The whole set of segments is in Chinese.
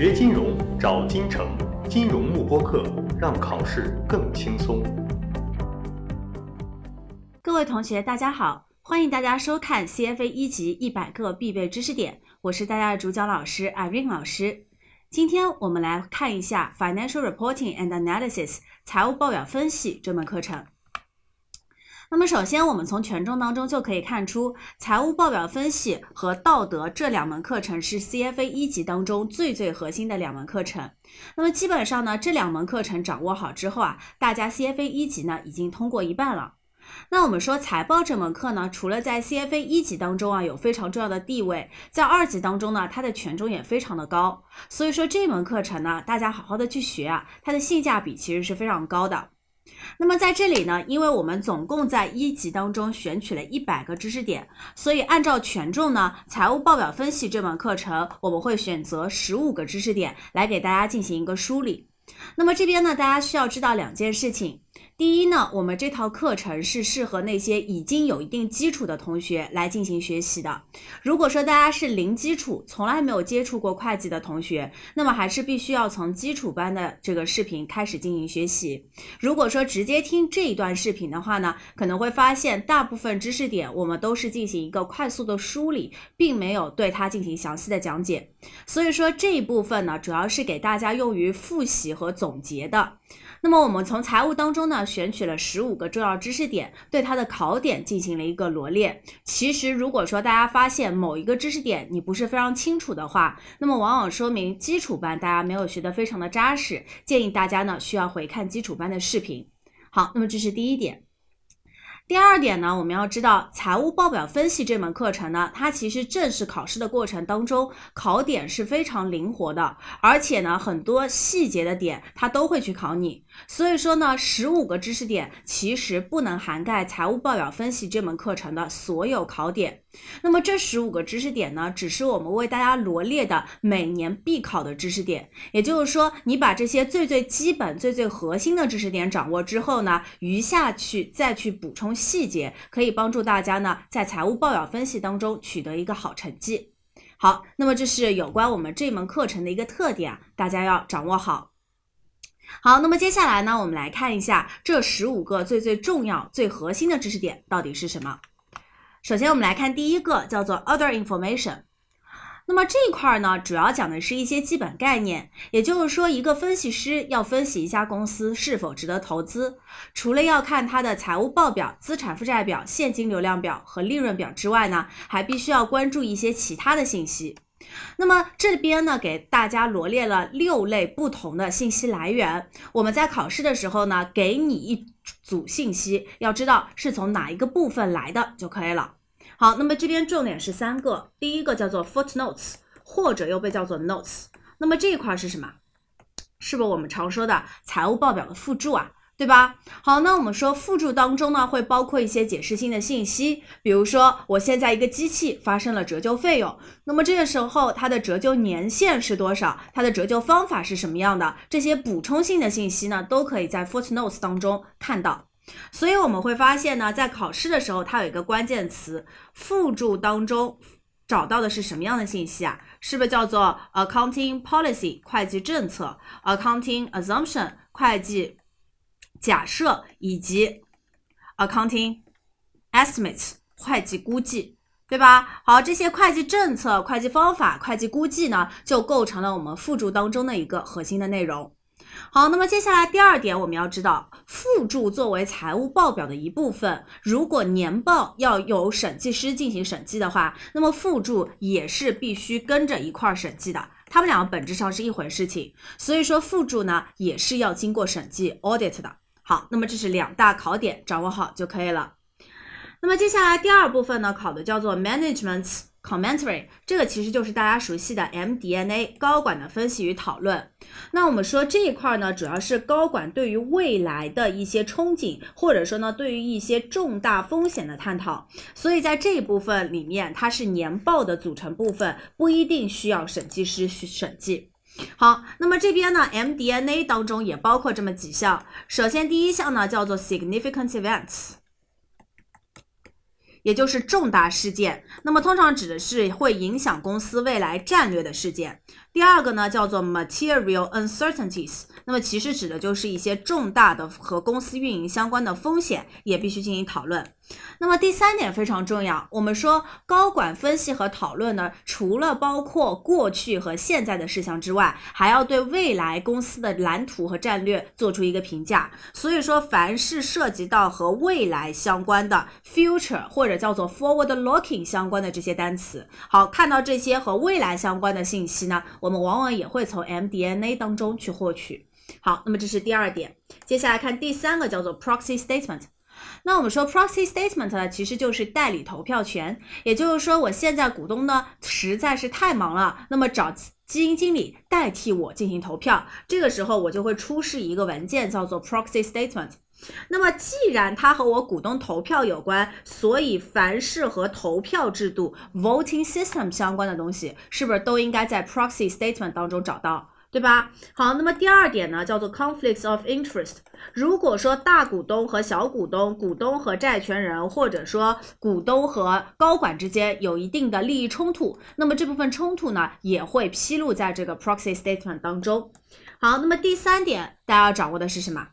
学金融找金城，金融慕播课，让考试更轻松。各位同学，大家好，欢迎大家收看 CFA 一级一百个必备知识点，我是大家的主讲老师 Irene 老师。今天我们来看一下 Financial Reporting and Analysis 财务报表分析这门课程。那么首先，我们从权重当中就可以看出，财务报表分析和道德这两门课程是 CFA 一级当中最最核心的两门课程。那么基本上呢，这两门课程掌握好之后啊，大家 CFA 一级呢已经通过一半了。那我们说财报这门课呢，除了在 CFA 一级当中啊有非常重要的地位，在二级当中呢，它的权重也非常的高。所以说这门课程呢，大家好好的去学啊，它的性价比其实是非常高的。那么在这里呢，因为我们总共在一级当中选取了一百个知识点，所以按照权重呢，财务报表分析这门课程我们会选择十五个知识点来给大家进行一个梳理。那么这边呢，大家需要知道两件事情。第一呢，我们这套课程是适合那些已经有一定基础的同学来进行学习的。如果说大家是零基础，从来没有接触过会计的同学，那么还是必须要从基础班的这个视频开始进行学习。如果说直接听这一段视频的话呢，可能会发现大部分知识点我们都是进行一个快速的梳理，并没有对它进行详细的讲解。所以说这一部分呢，主要是给大家用于复习和总结的。那么我们从财务当中呢，选取了十五个重要知识点，对它的考点进行了一个罗列。其实如果说大家发现某一个知识点你不是非常清楚的话，那么往往说明基础班大家没有学得非常的扎实，建议大家呢需要回看基础班的视频。好，那么这是第一点。第二点呢，我们要知道财务报表分析这门课程呢，它其实正式考试的过程当中，考点是非常灵活的，而且呢，很多细节的点它都会去考你。所以说呢，十五个知识点其实不能涵盖财务报表分析这门课程的所有考点。那么这十五个知识点呢，只是我们为大家罗列的每年必考的知识点。也就是说，你把这些最最基本、最最核心的知识点掌握之后呢，余下去再去补充细节，可以帮助大家呢在财务报表分析当中取得一个好成绩。好，那么这是有关我们这门课程的一个特点，大家要掌握好。好，那么接下来呢，我们来看一下这十五个最最重要、最核心的知识点到底是什么。首先，我们来看第一个，叫做 Other Information。那么这一块呢，主要讲的是一些基本概念。也就是说，一个分析师要分析一家公司是否值得投资，除了要看它的财务报表、资产负债表、现金流量表和利润表之外呢，还必须要关注一些其他的信息。那么这边呢，给大家罗列了六类不同的信息来源。我们在考试的时候呢，给你一组信息，要知道是从哪一个部分来的就可以了。好，那么这边重点是三个，第一个叫做 footnotes，或者又被叫做 notes。那么这一块是什么？是不是我们常说的财务报表的附注啊？对吧？好，那我们说附注当中呢，会包括一些解释性的信息，比如说我现在一个机器发生了折旧费用，那么这个时候它的折旧年限是多少？它的折旧方法是什么样的？这些补充性的信息呢，都可以在 footnotes 当中看到。所以我们会发现呢，在考试的时候，它有一个关键词，附注当中找到的是什么样的信息啊？是不是叫做 accounting policy 会计政策，accounting assumption 会计？假设以及 accounting estimates 会计估计，对吧？好，这些会计政策、会计方法、会计估计呢，就构成了我们附注当中的一个核心的内容。好，那么接下来第二点，我们要知道，附注作为财务报表的一部分，如果年报要有审计师进行审计的话，那么附注也是必须跟着一块儿审计的。它们两个本质上是一回事情，所以说附注呢也是要经过审计 audit 的。好，那么这是两大考点，掌握好就可以了。那么接下来第二部分呢，考的叫做 Management Commentary，这个其实就是大家熟悉的 MDNA 高管的分析与讨论。那我们说这一块呢，主要是高管对于未来的一些憧憬，或者说呢，对于一些重大风险的探讨。所以在这一部分里面，它是年报的组成部分，不一定需要审计师去审计。好，那么这边呢，MDNA 当中也包括这么几项。首先，第一项呢叫做 significant events，也就是重大事件。那么通常指的是会影响公司未来战略的事件。第二个呢叫做 material uncertainties，那么其实指的就是一些重大的和公司运营相关的风险，也必须进行讨论。那么第三点非常重要，我们说高管分析和讨论呢，除了包括过去和现在的事项之外，还要对未来公司的蓝图和战略做出一个评价。所以说，凡是涉及到和未来相关的 future 或者叫做 forward looking 相关的这些单词，好，看到这些和未来相关的信息呢，我们往往也会从 MDNA 当中去获取。好，那么这是第二点，接下来看第三个叫做 proxy statement。那我们说 proxy statement 呢，其实就是代理投票权，也就是说，我现在股东呢实在是太忙了，那么找基金经理代替我进行投票，这个时候我就会出示一个文件，叫做 proxy statement。那么既然它和我股东投票有关，所以凡是和投票制度 voting system 相关的东西，是不是都应该在 proxy statement 当中找到？对吧？好，那么第二点呢，叫做 conflicts of interest。如果说大股东和小股东、股东和债权人，或者说股东和高管之间有一定的利益冲突，那么这部分冲突呢，也会披露在这个 proxy statement 当中。好，那么第三点，大家要掌握的是什么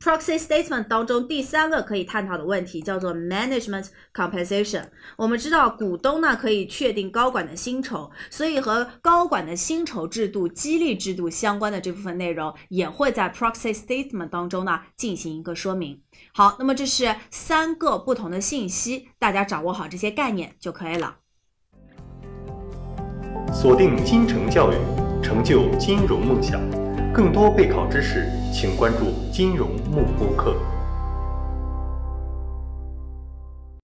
？Proxy statement 当中第三个可以探讨的问题叫做 management compensation。我们知道股东呢可以确定高管的薪酬，所以和高管的薪酬制度、激励制度相关的这部分内容也会在 proxy statement 当中呢进行一个说明。好，那么这是三个不同的信息，大家掌握好这些概念就可以了。锁定金城教育，成就金融梦想。更多备考知识，请关注金融幕播课。